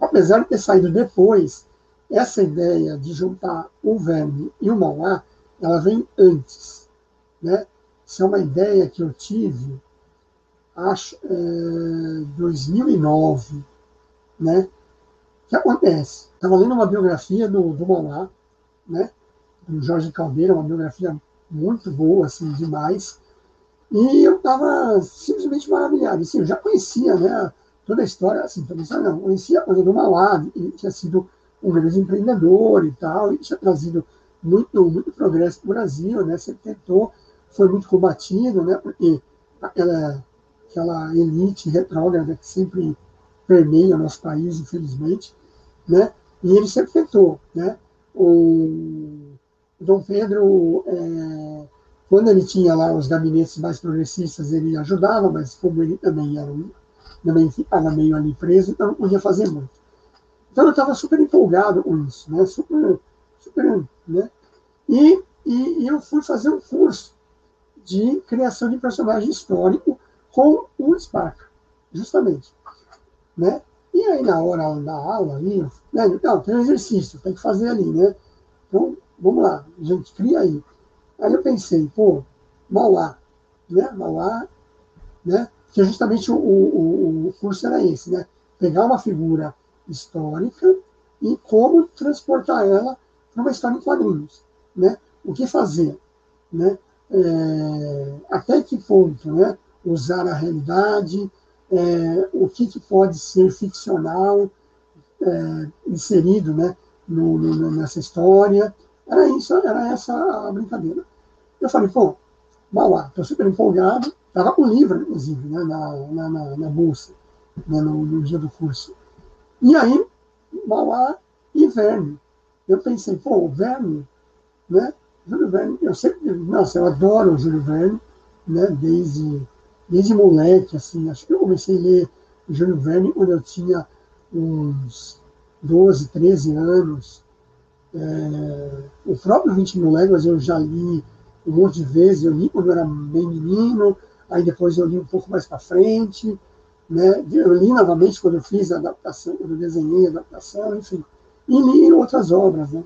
[SPEAKER 3] Apesar de ter saído depois, essa ideia de juntar o verme e o Mauá, ela vem antes. Né? Isso é uma ideia que eu tive, acho, é, 2009, né? O que acontece? Estava lendo uma biografia do, do Mauá, né? do Jorge Caldeira, uma biografia muito boa, assim, demais, e eu estava simplesmente maravilhado. Assim, eu já conhecia né, toda a história, assim, toda a história, não, conhecia a coisa do Mauá, ele tinha sido um grande empreendedor e tal, e tinha trazido muito, muito progresso para o Brasil, né? Sempre tentou, foi muito combatido, né? Porque aquela, aquela elite retrógrada que sempre permeia o nosso país, infelizmente, né? E ele sempre tentou, né? O Dom Pedro é, quando ele tinha lá os gabinetes mais progressistas, ele ajudava, mas como ele também era um, também ficava meio ali preso, então não podia fazer muito. Então eu estava super empolgado com isso, né? Super, super, né? E, e, e eu fui fazer um curso de criação de personagem histórico com o Spark, justamente. Né? E aí, na hora da aula, ali, né, não, tem um exercício, tem que fazer ali, né? Então, vamos lá, gente cria aí. Aí eu pensei, pô, Mauá, né? Mauá, né? Que justamente o, o, o curso era esse, né? Pegar uma figura histórica e como transportar ela para uma história em quadrinhos, né? O que fazer, né? É, até que ponto, né? Usar a realidade, é, o que, que, pode ser ficcional é, inserido, né? No, no, nessa história. Era isso, era essa a brincadeira. Eu falei, pô, Mauá, estou super empolgado. Estava com o livro, inclusive, né, na, na, na, bolsa, né, no, no, dia do curso. E aí, Mauá e Verne. Eu pensei, pô, o Verne, né? Júlio Verne, eu sempre, nossa, eu adoro o Júlio Verne, né? Desde, desde moleque, assim, acho que eu comecei a ler Júlio Verne quando eu tinha uns 12, 13 anos. É, o próprio 20 mil léguas eu já li um monte de vezes, eu li quando eu era bem menino, aí depois eu li um pouco mais para frente, né? eu li novamente quando eu fiz a adaptação, quando eu desenhei a adaptação, enfim, e li outras obras. Né?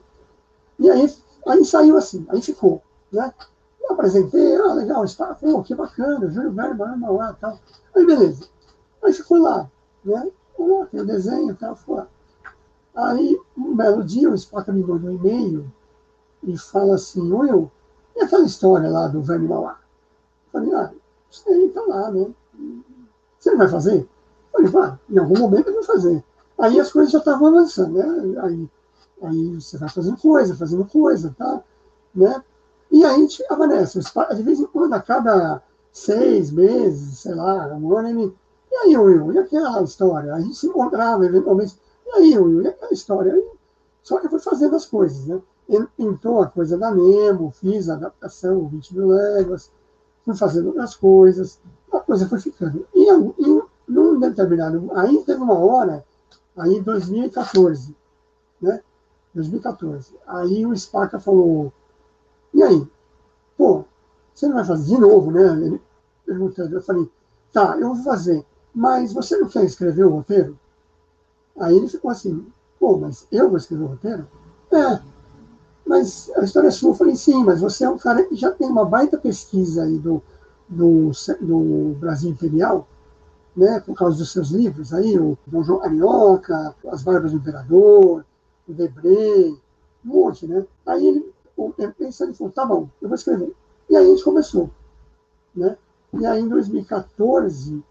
[SPEAKER 3] E aí, aí saiu assim, aí ficou. Né? Eu apresentei, ah, legal, está, pô, que bacana, Júlio Verne, lá tal. Aí beleza. Aí ficou lá, né? Lá, tem o desenho e tal, ficou lá. Aí, um belo dia, o Spaca me mandou um e-mail e fala assim, Will, aquela história lá do Verne Mauá? Falei, ah, sei, tá lá, né? Você não vai fazer? Falei, vai, em algum momento eu vou fazer. Aí as coisas já estavam avançando, né? Aí, aí você vai fazendo coisa, fazendo coisa, tá? Né? E aí a gente avança. De vez em quando, a cada seis meses, sei lá, um ano, ele. E aí, Will, e aquela história? A gente se encontrava eventualmente. E aí, Will, e aquela história? Aí, só que eu fui fazendo as coisas, né? Entrou a coisa da Nemo, fiz a adaptação, 20 mil léguas, fui fazendo outras coisas, a coisa foi ficando. E, e num determinado. Aí teve uma hora, aí em 2014, né? 2014. Aí o Spaca falou: e aí? Pô, você não vai fazer de novo, né? Ele perguntando. Eu falei: tá, eu vou fazer, mas você não quer escrever o roteiro? Aí ele ficou assim: pô, mas eu vou escrever o roteiro? É, mas a história é sua. Eu falei, sim, mas você é um cara que já tem uma baita pesquisa aí do, do, do Brasil Imperial, né, por causa dos seus livros aí, o Dom João Carioca, As Barbas do Imperador, o Debré, um monte, né? Aí ele, ele pensou, ele falou, tá bom, eu vou escrever. E aí a gente começou, né? E aí em 2014,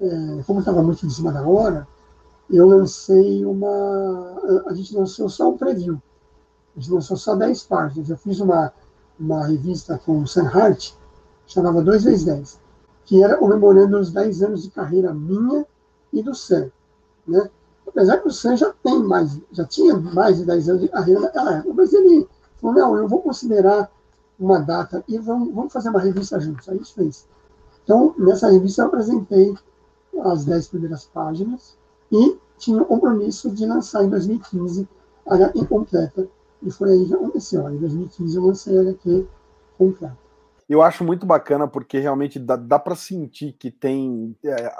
[SPEAKER 3] é, como estava muito em cima da hora, eu lancei uma... A gente lançou só um preview, a gente lançou só 10 páginas. Eu fiz uma, uma revista com o Sam Hart, chamava 2 vezes 10 que era comemorando os 10 anos de carreira minha e do Sam. Né? Apesar que o Sam já tem mais, já tinha mais de 10 anos de carreira naquela época, mas ele falou, não, eu vou considerar uma data e vamos, vamos fazer uma revista juntos. Aí a gente fez. Então, nessa revista eu apresentei as 10 primeiras páginas e tinha o compromisso de lançar em 2015 a HQ completa e foi aí que aconteceu. Em 2015 eu lancei a HQ completa.
[SPEAKER 1] Eu acho muito bacana porque realmente dá, dá para sentir que tem é,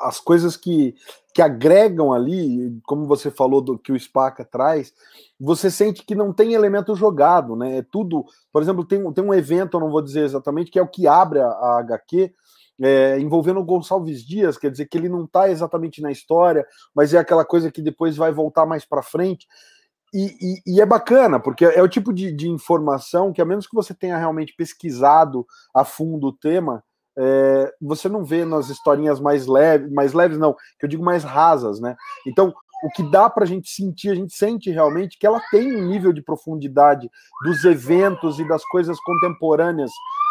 [SPEAKER 1] as coisas que, que agregam ali, como você falou do que o Spaca traz, você sente que não tem elemento jogado, né? É tudo, por exemplo, tem, tem um evento, eu não vou dizer exatamente, que é o que abre a, a HQ, é, envolvendo o Gonçalves Dias, quer dizer que ele não está exatamente na história, mas é aquela coisa que depois vai voltar mais para frente. E, e, e, é bacana, porque é o tipo de, de, informação que, a menos que você tenha realmente pesquisado a fundo o tema, é, você não vê nas historinhas mais leves, mais leves não, que eu digo mais rasas, né? Então, o que dá para a gente sentir, a gente sente realmente que ela tem um nível de profundidade dos eventos e das coisas contemporâneas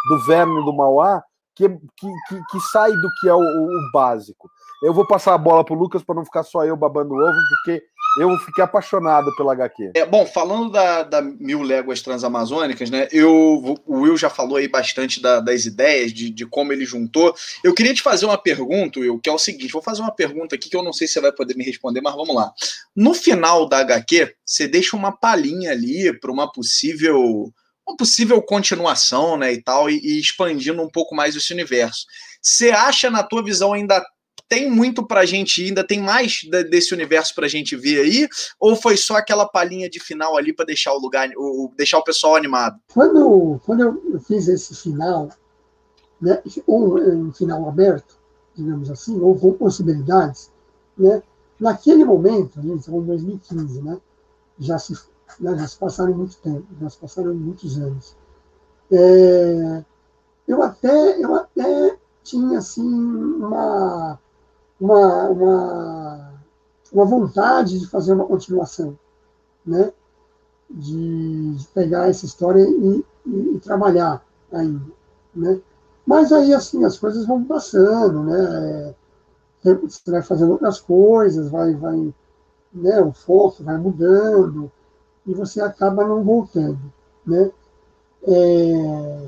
[SPEAKER 1] do Verme do Mauá que, que, que, sai do que é o, o básico. Eu vou passar a bola para o Lucas para não ficar só eu babando ovo, porque Eu fiquei apaixonado pela HQ.
[SPEAKER 2] É, bom, falando da, da Mil Léguas Transamazônicas, né? Eu, o Will já falou aí bastante da, das ideias, de, de como ele juntou. Eu queria te fazer uma pergunta, Will, que é o seguinte: vou fazer uma pergunta aqui que eu não sei se você vai poder me responder, mas vamos lá. No final da HQ, você deixa uma palhinha ali para uma possível uma possível continuação, né, e tal, e, e, expandindo um pouco mais esse universo. Você acha, na tua visão, ainda tem muito pra gente, ainda tem mais desse universo pra gente ver aí? Ou foi só aquela palhinha de final ali para deixar o lugar, o, deixar o pessoal animado?
[SPEAKER 3] Quando, quando eu fiz esse final, né, ou um final aberto, digamos assim, ou com possibilidades, né, naquele momento, em 2015, né, já se, né, já se passaram muito tempo, já se passaram muitos anos. É, eu até eu até tinha assim uma uma, uma, uma vontade de fazer uma continuação, né? De, de pegar essa história e, e, e, trabalhar ainda, né? Mas aí, assim, as coisas vão passando, né? É, você vai fazendo outras coisas, vai, vai, né? O foco vai mudando e você acaba não voltando, né? É,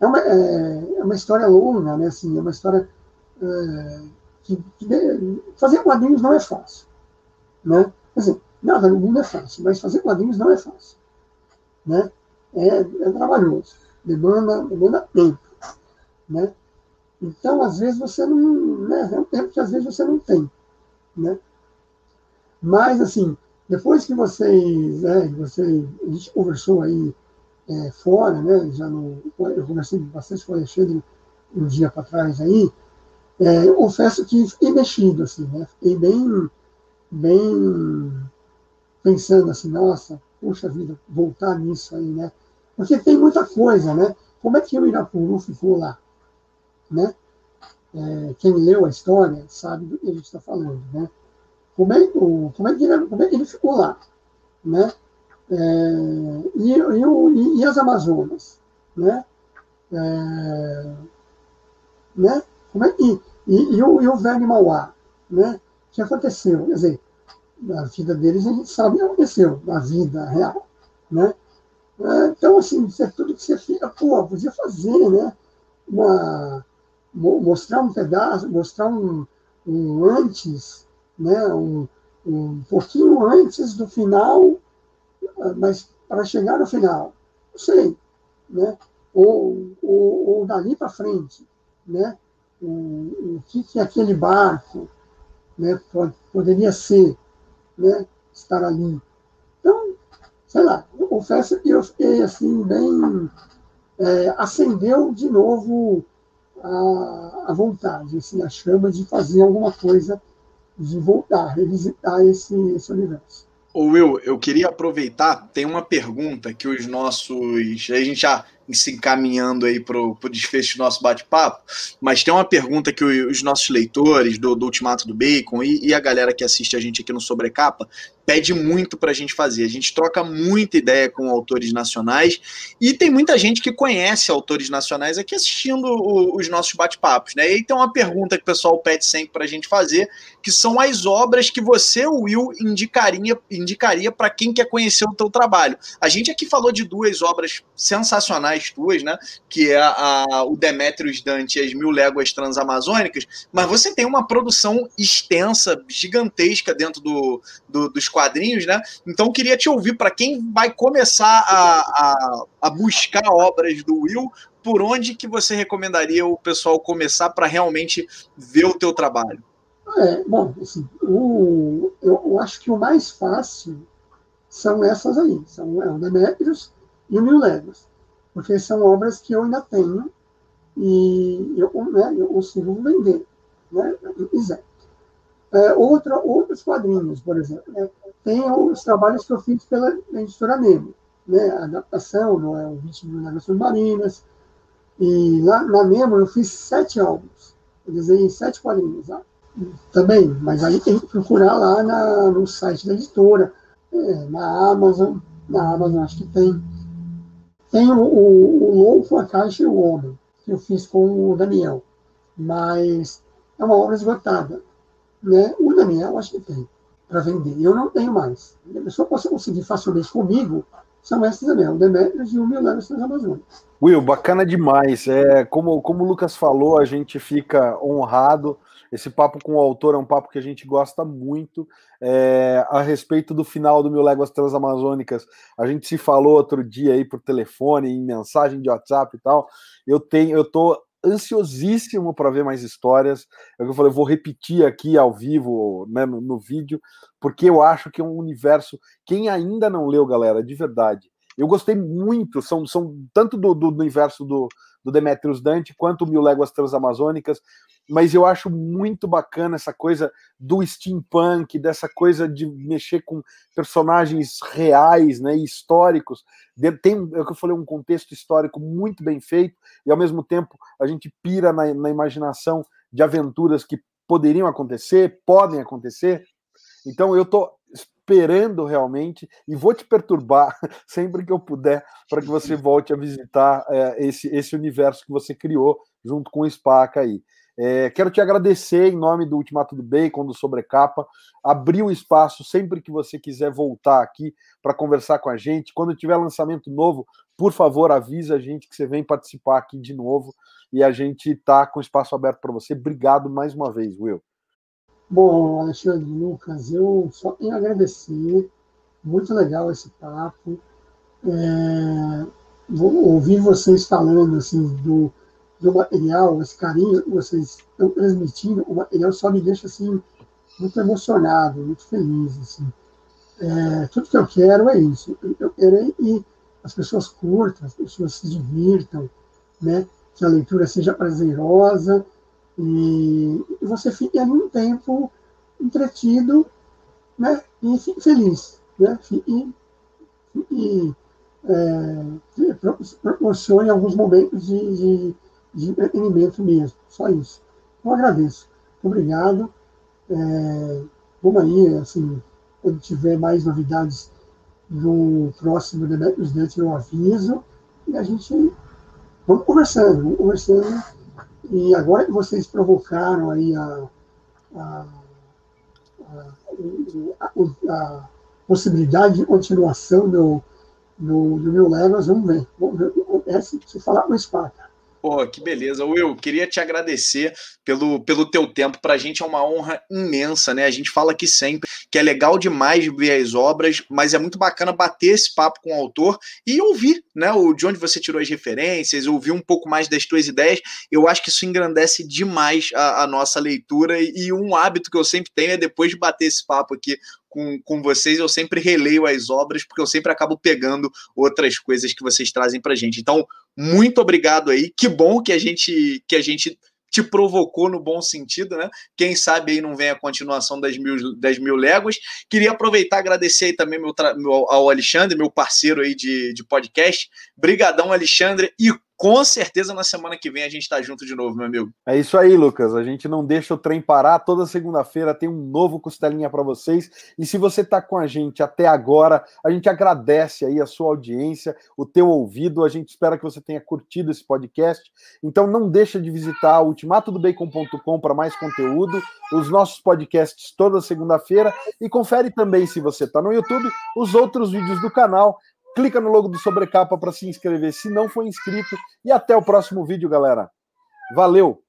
[SPEAKER 3] é, uma, é, é uma história longa, né? Assim, é uma história é, que, fazer quadrinhos não é fácil. Né? Quer dizer, nada no mundo é fácil, mas fazer quadrinhos não é fácil. Né? É, é trabalhoso, demanda, demanda tempo. Né? Então, às vezes, você não. Né, é um tempo que às vezes você não tem. Né? Mas, assim, depois que vocês. Né, você, a gente conversou aí é, fora, né, já no, eu conversei bastante com o Alexandre um dia para trás aí, é, confesso que fiquei mexido, assim, né? Fiquei bem, bem pensando assim, nossa, puxa vida, voltar nisso aí, né? Porque tem muita coisa, né? Como é que o Irapuru ficou lá, né? É, quem leu a história sabe do que a gente está falando, né? Como é, o, como, é que ele, como é que ele ficou lá, né? É, e, e, e, as Amazonas, né? É, né? E, e, e, o, e o velho Mauá, né? O que aconteceu? Quer dizer, na vida deles a gente sabe o que aconteceu, na vida real, né? É, então, assim, isso é tudo que você fica, pô, podia fazer, né? Uma, mostrar um pedaço, mostrar um, um antes, né? Um, um pouquinho antes do final, mas para chegar no final, não sei, né? Ou, ou, ou dali para frente, né? O, o que, que aquele barco né, poderia ser, né, estar ali. Então, sei lá, confesso que eu fiquei assim, bem. É, acendeu de novo a, a vontade, assim, a chama de fazer alguma coisa, de voltar, revisitar esse, esse universo.
[SPEAKER 2] Ô Will, eu queria aproveitar, tem uma pergunta que os nossos. A gente já se encaminhando aí para o desfecho do nosso bate-papo, mas tem uma pergunta que os nossos leitores do, do Ultimato do Bacon e, e, a galera que assiste a gente aqui no Sobrecapa pede muito para a gente fazer. A gente troca muita ideia com autores nacionais e tem muita gente que conhece autores nacionais aqui assistindo o, os nossos bate-papos, né? E tem uma pergunta que o pessoal pede sempre para a gente fazer, que são as obras que você, Will, indicaria indicaria para quem quer conhecer o teu trabalho. A gente aqui falou de duas obras sensacionais tuas, né? Que é a, a o Demetrius Dante e as Mil Léguas Transamazônicas, mas você tem uma produção extensa, gigantesca dentro do, do dos quadrinhos, né? Então queria te ouvir para quem vai começar a, a, a buscar obras do Will, por onde que você recomendaria o pessoal começar para realmente ver o teu trabalho?
[SPEAKER 3] É, bom, assim, o, eu, eu, acho que o mais fácil são essas aí, são é o Demetrius e o Mil Léguas, porque são obras que eu ainda tenho e eu, né, eu consigo vender, né. É, outra, outros quadrinhos, por exemplo. Né? Tem os trabalhos que eu fiz pela editora Nemo, né? a adaptação, não é, o 20 mil Naves Submarinas. E lá na Nemo eu fiz sete álbuns. Eu desenhei sete quadrinhos lá. Também, mas aí tem que procurar lá na, no site da editora, é, na Amazon. Na Amazon acho que tem. Tem o, o, o Louco, a Caixa e o Homem, que eu fiz com o Daniel. Mas é uma obra esgotada. Né? O Daniel, acho que tem. Para vender. Eu não tenho mais. A pessoa possa conseguir facilmente comigo são esses ali, o Demetrius e o Milano Transamazônicas.
[SPEAKER 1] Will, bacana demais. É, como, como o Lucas falou, a gente fica honrado. Esse papo com o autor é um papo que a gente gosta muito. É, a respeito do final do Mil Léguas Transamazônicas, a gente se falou outro dia aí por telefone, em mensagem de WhatsApp e tal. Eu tenho, eu tô ansiosíssimo para ver mais histórias. É o que eu falei, eu vou repetir aqui ao vivo, né, no, no, vídeo, porque eu acho que é um universo. Quem ainda não leu, galera, de verdade, eu gostei muito. São, são tanto do, do, do universo do, do Demetrius Dante quanto Mil Léguas Transamazônicas mas eu acho muito bacana essa coisa do steampunk, dessa coisa de mexer com personagens reais, né, históricos. Tem, é o que eu falei, um contexto histórico muito bem feito, e ao mesmo tempo a gente pira na, na imaginação de aventuras que poderiam acontecer, podem acontecer. Então eu tô esperando realmente e vou te perturbar sempre que eu puder para que você volte a visitar é, esse, esse universo que você criou junto com o Spaca aí. É, quero te agradecer em nome do Ultimato do Bacon, do Sobrecapa. Abrir o espaço sempre que você quiser voltar aqui para conversar com a gente. Quando tiver lançamento novo, por favor, avisa a gente que você vem participar aqui de novo e a gente está com o espaço aberto para você. Obrigado mais uma vez, Will.
[SPEAKER 3] Bom, Alexandre, Lucas, eu só tenho a agradecer. Muito legal esse papo. É, ouvir vocês falando assim do do material, esse carinho que vocês estão transmitindo, o material só me deixa assim muito emocionado, muito feliz. Assim. É, tudo que eu quero é isso. Eu quero é que as pessoas curtam, as pessoas se divirtam, né? que a leitura seja prazerosa e, e você fique ali um tempo entretido né? e feliz. Né? Fique, fique é, proporcione alguns momentos de, de de entretenimento mesmo, só isso. Eu agradeço. Muito obrigado. É, vamos aí, assim, quando tiver mais novidades do próximo Demetrius Dante, eu aviso. E a gente vamos conversando, vamos conversando. E agora que vocês provocaram aí a, a, a, a possibilidade de continuação do, do, do meu Levas, vamos ver. Vamos ver se falar com o Sparta.
[SPEAKER 2] Pô, que beleza. Will, queria te agradecer pelo, pelo teu tempo. Para a gente é uma honra imensa, né? A gente fala aqui sempre que é legal demais ver as obras, mas é muito bacana bater esse papo com o autor e ouvir, né? O, de onde você tirou as referências, ouvir um pouco mais das tuas ideias. Eu acho que isso engrandece demais a, a nossa leitura e, e um hábito que eu sempre tenho é depois de bater esse papo aqui com, com vocês, eu sempre releio as obras, porque eu sempre acabo pegando outras coisas que vocês trazem para gente. Então, muito obrigado aí. Que bom que a gente que a gente te provocou no bom sentido, né? Quem sabe aí não vem a continuação das mil, das mil léguas. Queria aproveitar e agradecer aí também meu, meu, ao Alexandre, meu parceiro aí de, de podcast. Brigadão, Alexandre, e com certeza na semana que vem a gente está junto de novo, meu amigo.
[SPEAKER 1] É isso aí, Lucas. A gente não deixa o trem parar. Toda segunda-feira tem um novo costelinha para vocês. E se você está com a gente até agora, a gente agradece aí a sua audiência, o teu ouvido. A gente espera que você tenha curtido esse podcast. Então não deixa de visitar ultimatodobacon.com para mais conteúdo, os nossos podcasts toda segunda-feira e confere também se você está no YouTube os outros vídeos do canal clica no logo do Sobrecapa para se inscrever se não for inscrito. E até o próximo vídeo, galera. Valeu!